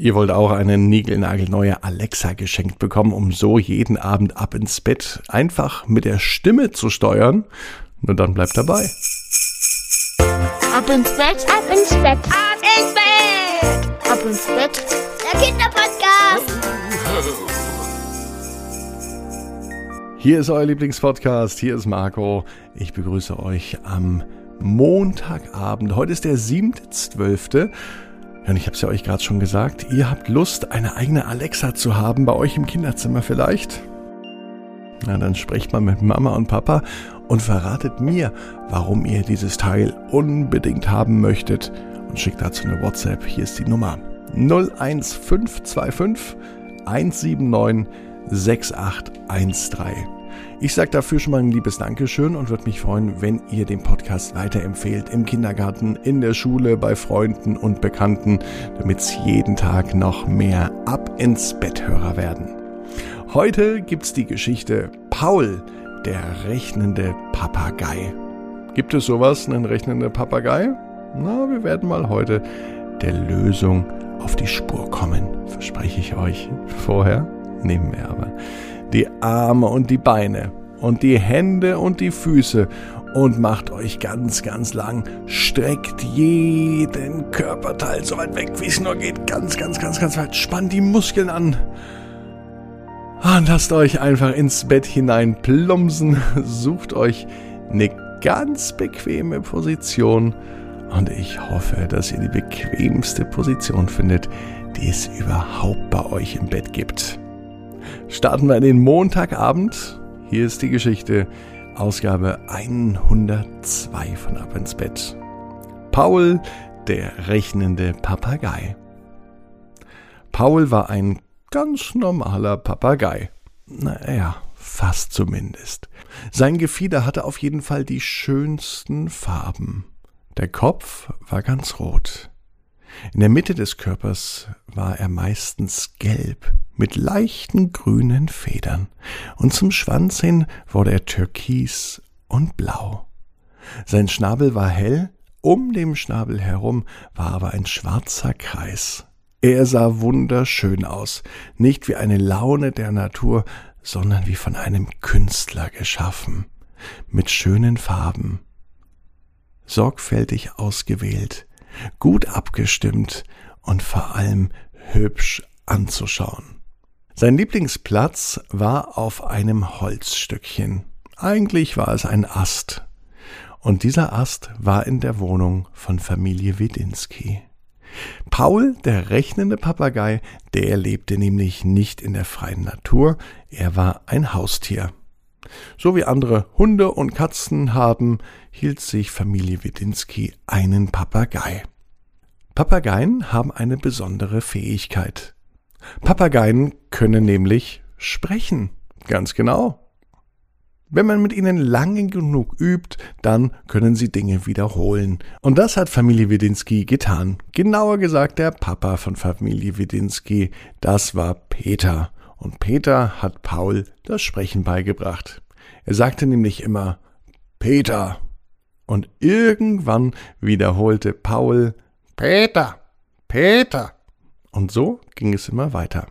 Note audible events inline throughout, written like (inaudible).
Ihr wollt auch eine niegelnagelneue Alexa geschenkt bekommen, um so jeden Abend ab ins Bett einfach mit der Stimme zu steuern? Nur dann bleibt dabei. Ab ins Bett, ab ins Bett, ab ins Bett, ab ins Bett. Der Kinderpodcast. Hier ist euer Lieblingspodcast, hier ist Marco. Ich begrüße euch am Montagabend. Heute ist der 7.12. Und ich habe es ja euch gerade schon gesagt, ihr habt Lust, eine eigene Alexa zu haben, bei euch im Kinderzimmer vielleicht? Na, dann sprecht mal mit Mama und Papa und verratet mir, warum ihr dieses Teil unbedingt haben möchtet und schickt dazu eine WhatsApp. Hier ist die Nummer 01525 179 6813. Ich sage dafür schon mal ein liebes Dankeschön und würde mich freuen, wenn ihr den Podcast weiterempfehlt im Kindergarten, in der Schule, bei Freunden und Bekannten, damit es jeden Tag noch mehr Ab ins Betthörer werden. Heute gibt's die Geschichte Paul, der rechnende Papagei. Gibt es sowas, einen rechnenden Papagei? Na, wir werden mal heute der Lösung auf die Spur kommen, verspreche ich euch. Vorher nehmen wir aber die Arme und die Beine und die Hände und die Füße und macht euch ganz, ganz lang. Streckt jeden Körperteil so weit weg, wie es nur geht. Ganz, ganz, ganz, ganz weit. Spannt die Muskeln an. Und lasst euch einfach ins Bett hinein plumpsen. (laughs) Sucht euch eine ganz bequeme Position. Und ich hoffe, dass ihr die bequemste Position findet, die es überhaupt bei euch im Bett gibt starten wir in den Montagabend. Hier ist die Geschichte, Ausgabe 102 von Ab ins Bett. Paul, der rechnende Papagei. Paul war ein ganz normaler Papagei. Naja, fast zumindest. Sein Gefieder hatte auf jeden Fall die schönsten Farben. Der Kopf war ganz rot. In der Mitte des Körpers war er meistens gelb mit leichten grünen Federn, und zum Schwanz hin wurde er türkis und blau. Sein Schnabel war hell, um dem Schnabel herum war aber ein schwarzer Kreis. Er sah wunderschön aus, nicht wie eine Laune der Natur, sondern wie von einem Künstler geschaffen, mit schönen Farben, sorgfältig ausgewählt, gut abgestimmt und vor allem hübsch anzuschauen. Sein Lieblingsplatz war auf einem Holzstückchen. Eigentlich war es ein Ast. Und dieser Ast war in der Wohnung von Familie Wedinski. Paul, der rechnende Papagei, der lebte nämlich nicht in der freien Natur, er war ein Haustier. So wie andere Hunde und Katzen haben, hielt sich Familie Wedinski einen Papagei. Papageien haben eine besondere Fähigkeit. Papageien können nämlich sprechen. Ganz genau. Wenn man mit ihnen lange genug übt, dann können sie Dinge wiederholen. Und das hat Familie Wedinski getan. Genauer gesagt, der Papa von Familie Wedinski, das war Peter. Und Peter hat Paul das Sprechen beigebracht. Er sagte nämlich immer Peter. Und irgendwann wiederholte Paul Peter, Peter. Und so ging es immer weiter.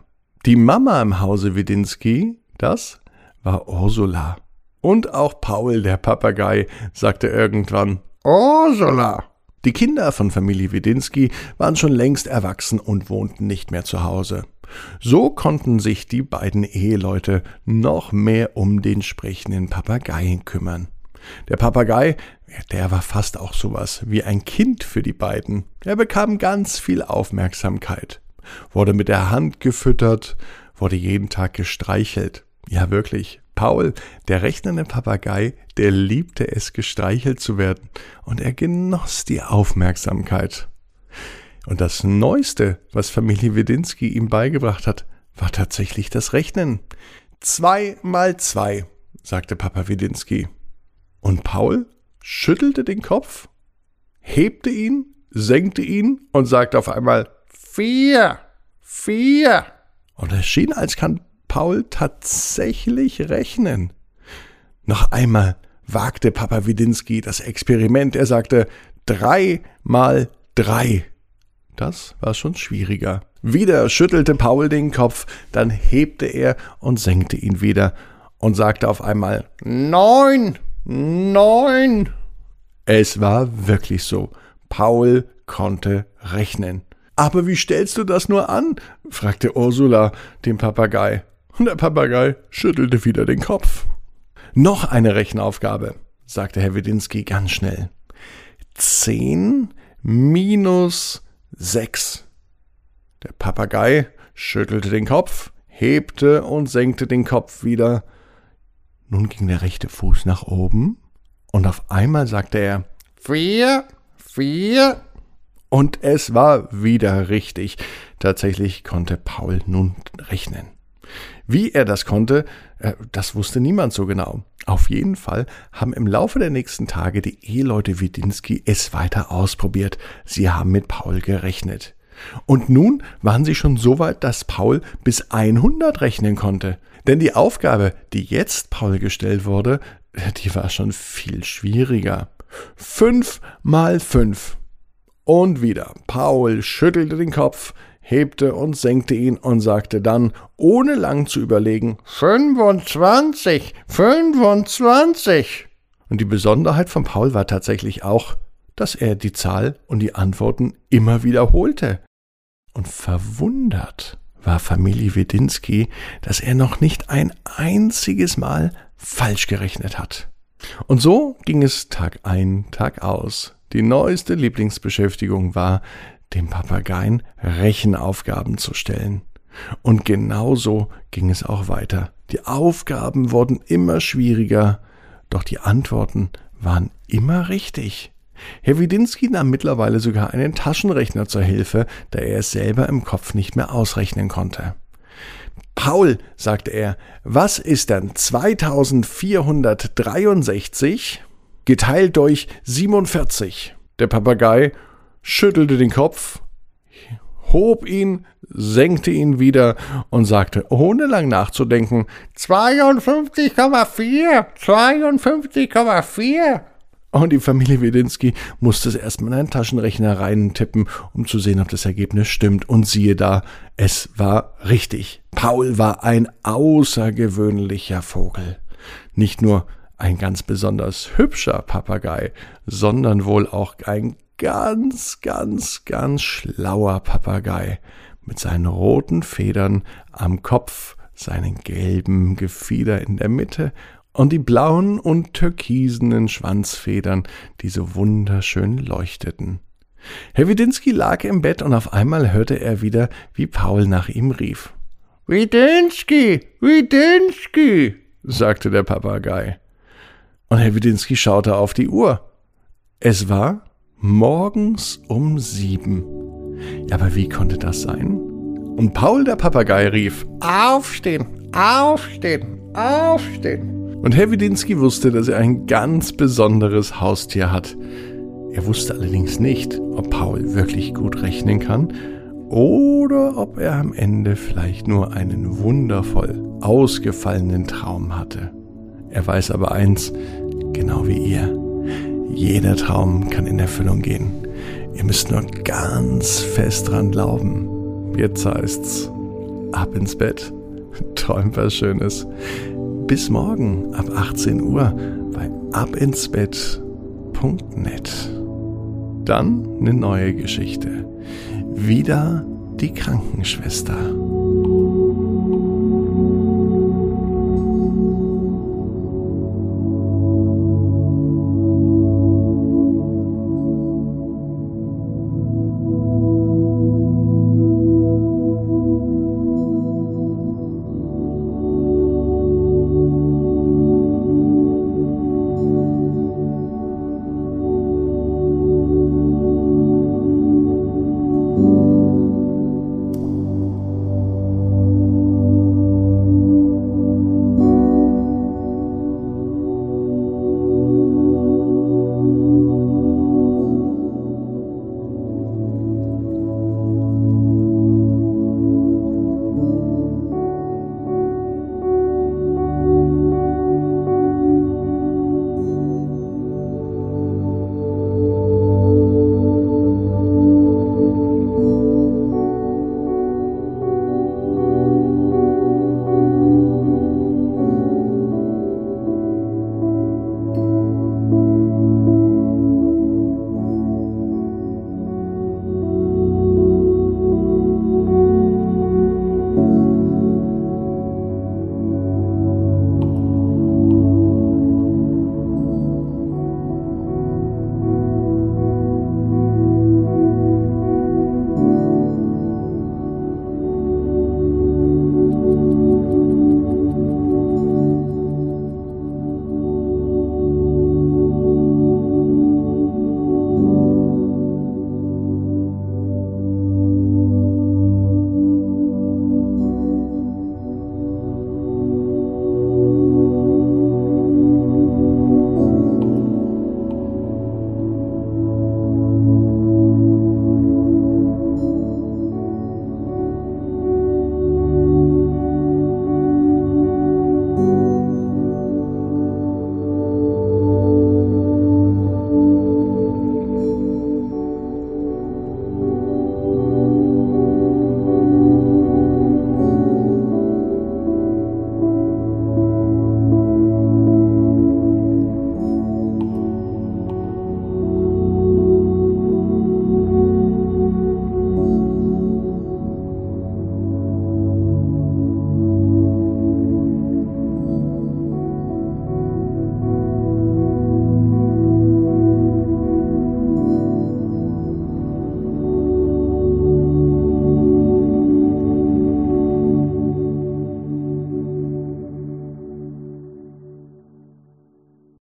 Die Mama im Hause Widinski, das war Ursula. Und auch Paul, der Papagei, sagte irgendwann Ursula. Die Kinder von Familie Widinski waren schon längst erwachsen und wohnten nicht mehr zu Hause. So konnten sich die beiden Eheleute noch mehr um den sprechenden Papageien kümmern. Der Papagei, der war fast auch sowas wie ein Kind für die beiden. Er bekam ganz viel Aufmerksamkeit wurde mit der Hand gefüttert, wurde jeden Tag gestreichelt. Ja, wirklich. Paul, der rechnende Papagei, der liebte es, gestreichelt zu werden, und er genoss die Aufmerksamkeit. Und das Neueste, was Familie Wedinski ihm beigebracht hat, war tatsächlich das Rechnen. Zwei mal zwei, sagte Papa Wedinski. Und Paul schüttelte den Kopf, hebte ihn, senkte ihn und sagte auf einmal Vier. Vier. Und es schien, als kann Paul tatsächlich rechnen. Noch einmal wagte Papa Widinski das Experiment. Er sagte drei mal drei. Das war schon schwieriger. Wieder schüttelte Paul den Kopf, dann hebte er und senkte ihn wieder und sagte auf einmal Neun, neun. Es war wirklich so. Paul konnte rechnen. Aber wie stellst du das nur an? fragte Ursula den Papagei. Und der Papagei schüttelte wieder den Kopf. Noch eine Rechenaufgabe, sagte Herr Wedinski ganz schnell. Zehn minus sechs. Der Papagei schüttelte den Kopf, hebte und senkte den Kopf wieder. Nun ging der rechte Fuß nach oben und auf einmal sagte er Vier, vier. Und es war wieder richtig. Tatsächlich konnte Paul nun rechnen. Wie er das konnte, äh, das wusste niemand so genau. Auf jeden Fall haben im Laufe der nächsten Tage die Eheleute Widinski es weiter ausprobiert. Sie haben mit Paul gerechnet. Und nun waren sie schon so weit, dass Paul bis 100 rechnen konnte. Denn die Aufgabe, die jetzt Paul gestellt wurde, die war schon viel schwieriger. Fünf mal fünf. Und wieder. Paul schüttelte den Kopf, hebte und senkte ihn und sagte dann, ohne lang zu überlegen, 25, 25. Und die Besonderheit von Paul war tatsächlich auch, dass er die Zahl und die Antworten immer wiederholte. Und verwundert war Familie Wedinski, dass er noch nicht ein einziges Mal falsch gerechnet hat. Und so ging es Tag ein, Tag aus. Die neueste Lieblingsbeschäftigung war, dem Papageien Rechenaufgaben zu stellen. Und genauso ging es auch weiter. Die Aufgaben wurden immer schwieriger, doch die Antworten waren immer richtig. Herr Widinski nahm mittlerweile sogar einen Taschenrechner zur Hilfe, da er es selber im Kopf nicht mehr ausrechnen konnte. Paul, sagte er, was ist denn 2463 geteilt durch 47? Der Papagei schüttelte den Kopf, hob ihn, senkte ihn wieder und sagte, ohne lang nachzudenken, 52,4, 52,4. Und die Familie Wedinski musste es erstmal in einen Taschenrechner reintippen, um zu sehen, ob das Ergebnis stimmt. Und siehe da, es war richtig. Paul war ein außergewöhnlicher Vogel. Nicht nur ein ganz besonders hübscher Papagei, sondern wohl auch ein ganz, ganz, ganz schlauer Papagei mit seinen roten Federn am Kopf, seinen gelben Gefieder in der Mitte und die blauen und türkisenen Schwanzfedern, die so wunderschön leuchteten. Herr Widinski lag im Bett und auf einmal hörte er wieder, wie Paul nach ihm rief. Widinski, Widinski, sagte der Papagei. Und Herr Widinski schaute auf die Uhr. Es war morgens um sieben. Ja, aber wie konnte das sein? Und Paul der Papagei rief, Aufstehen, aufstehen, aufstehen. Und Herr Widinski wusste, dass er ein ganz besonderes Haustier hat. Er wusste allerdings nicht, ob Paul wirklich gut rechnen kann oder ob er am Ende vielleicht nur einen wundervoll ausgefallenen Traum hatte. Er weiß aber eins, genau wie ihr. Jeder Traum kann in Erfüllung gehen. Ihr müsst nur ganz fest dran glauben. Jetzt heißt's ab ins Bett. (laughs) Träumt was Schönes. Bis morgen ab 18 Uhr bei abinsbett.net. Dann eine neue Geschichte. Wieder die Krankenschwester.